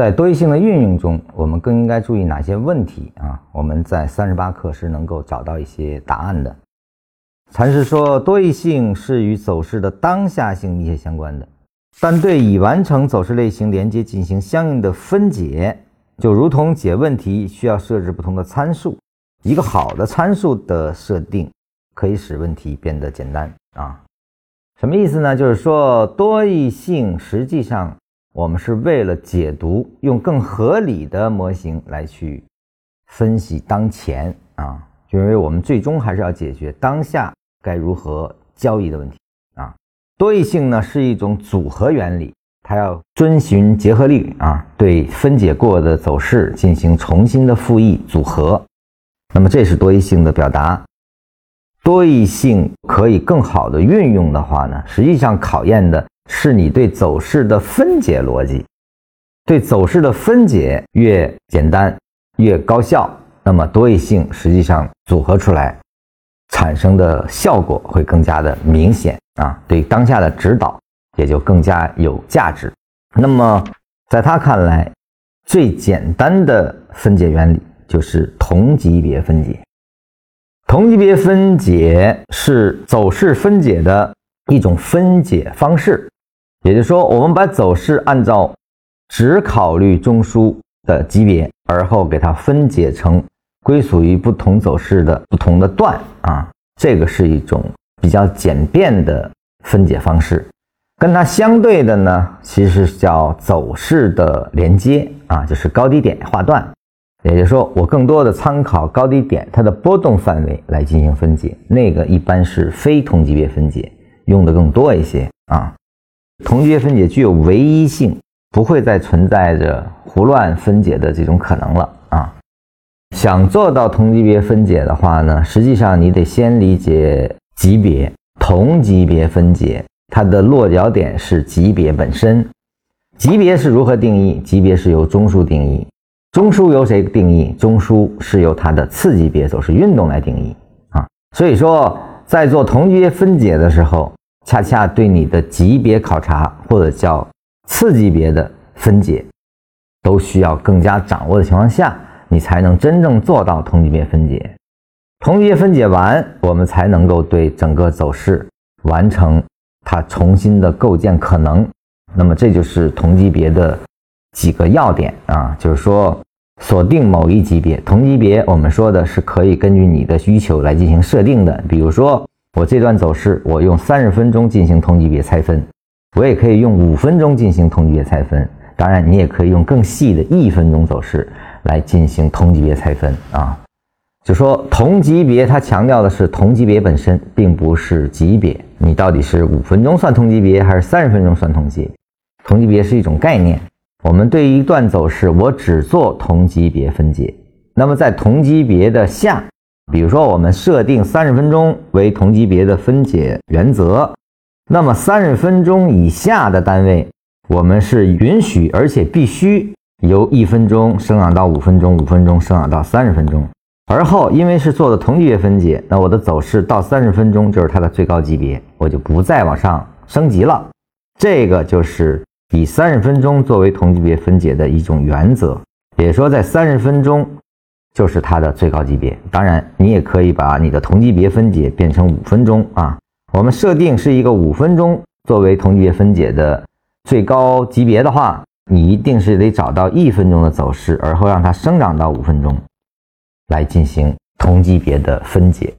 在多义性的运用中，我们更应该注意哪些问题啊？我们在三十八课是能够找到一些答案的。禅师说，多义性是与走势的当下性密切相关的，但对已完成走势类型连接进行相应的分解，就如同解问题需要设置不同的参数。一个好的参数的设定可以使问题变得简单啊。什么意思呢？就是说多义性实际上我们是为了解读，用更合理的模型来去分析当前啊，就因为我们最终还是要解决当下。该如何交易的问题啊？多义性呢是一种组合原理，它要遵循结合律啊，对分解过的走势进行重新的复议组合。那么这是多义性的表达。多义性可以更好的运用的话呢，实际上考验的是你对走势的分解逻辑。对走势的分解越简单越高效，那么多义性实际上组合出来。产生的效果会更加的明显啊，对当下的指导也就更加有价值。那么，在他看来，最简单的分解原理就是同级别分解。同级别分解是走势分解的一种分解方式，也就是说，我们把走势按照只考虑中枢的级别，而后给它分解成。归属于不同走势的不同的段啊，这个是一种比较简便的分解方式。跟它相对的呢，其实叫走势的连接啊，就是高低点划段。也就是说，我更多的参考高低点它的波动范围来进行分解，那个一般是非同级别分解用的更多一些啊。同级别分解具有唯一性，不会再存在着胡乱分解的这种可能了啊。想做到同级别分解的话呢，实际上你得先理解级别。同级别分解，它的落脚点是级别本身。级别是如何定义？级别是由中枢定义。中枢由谁定义？中枢是由它的次级别走势运动来定义啊。所以说，在做同级别分解的时候，恰恰对你的级别考察或者叫次级别的分解，都需要更加掌握的情况下。你才能真正做到同级别分解，同级别分解完，我们才能够对整个走势完成它重新的构建可能。那么这就是同级别的几个要点啊，就是说锁定某一级别，同级别我们说的是可以根据你的需求来进行设定的。比如说我这段走势，我用三十分钟进行同级别拆分，我也可以用五分钟进行同级别拆分。当然，你也可以用更细的一分钟走势。来进行同级别拆分啊，就说同级别，它强调的是同级别本身，并不是级别。你到底是五分钟算同级别，还是三十分钟算同级？同级别是一种概念。我们对于一段走势，我只做同级别分解。那么在同级别的下，比如说我们设定三十分钟为同级别的分解原则，那么三十分钟以下的单位，我们是允许而且必须。由一分钟生长到五分钟，五分钟生长到三十分钟，而后因为是做的同级别分解，那我的走势到三十分钟就是它的最高级别，我就不再往上升级了。这个就是以三十分钟作为同级别分解的一种原则，也说在三十分钟就是它的最高级别。当然，你也可以把你的同级别分解变成五分钟啊。我们设定是一个五分钟作为同级别分解的最高级别的话。你一定是得找到一分钟的走势，而后让它生长到五分钟，来进行同级别的分解。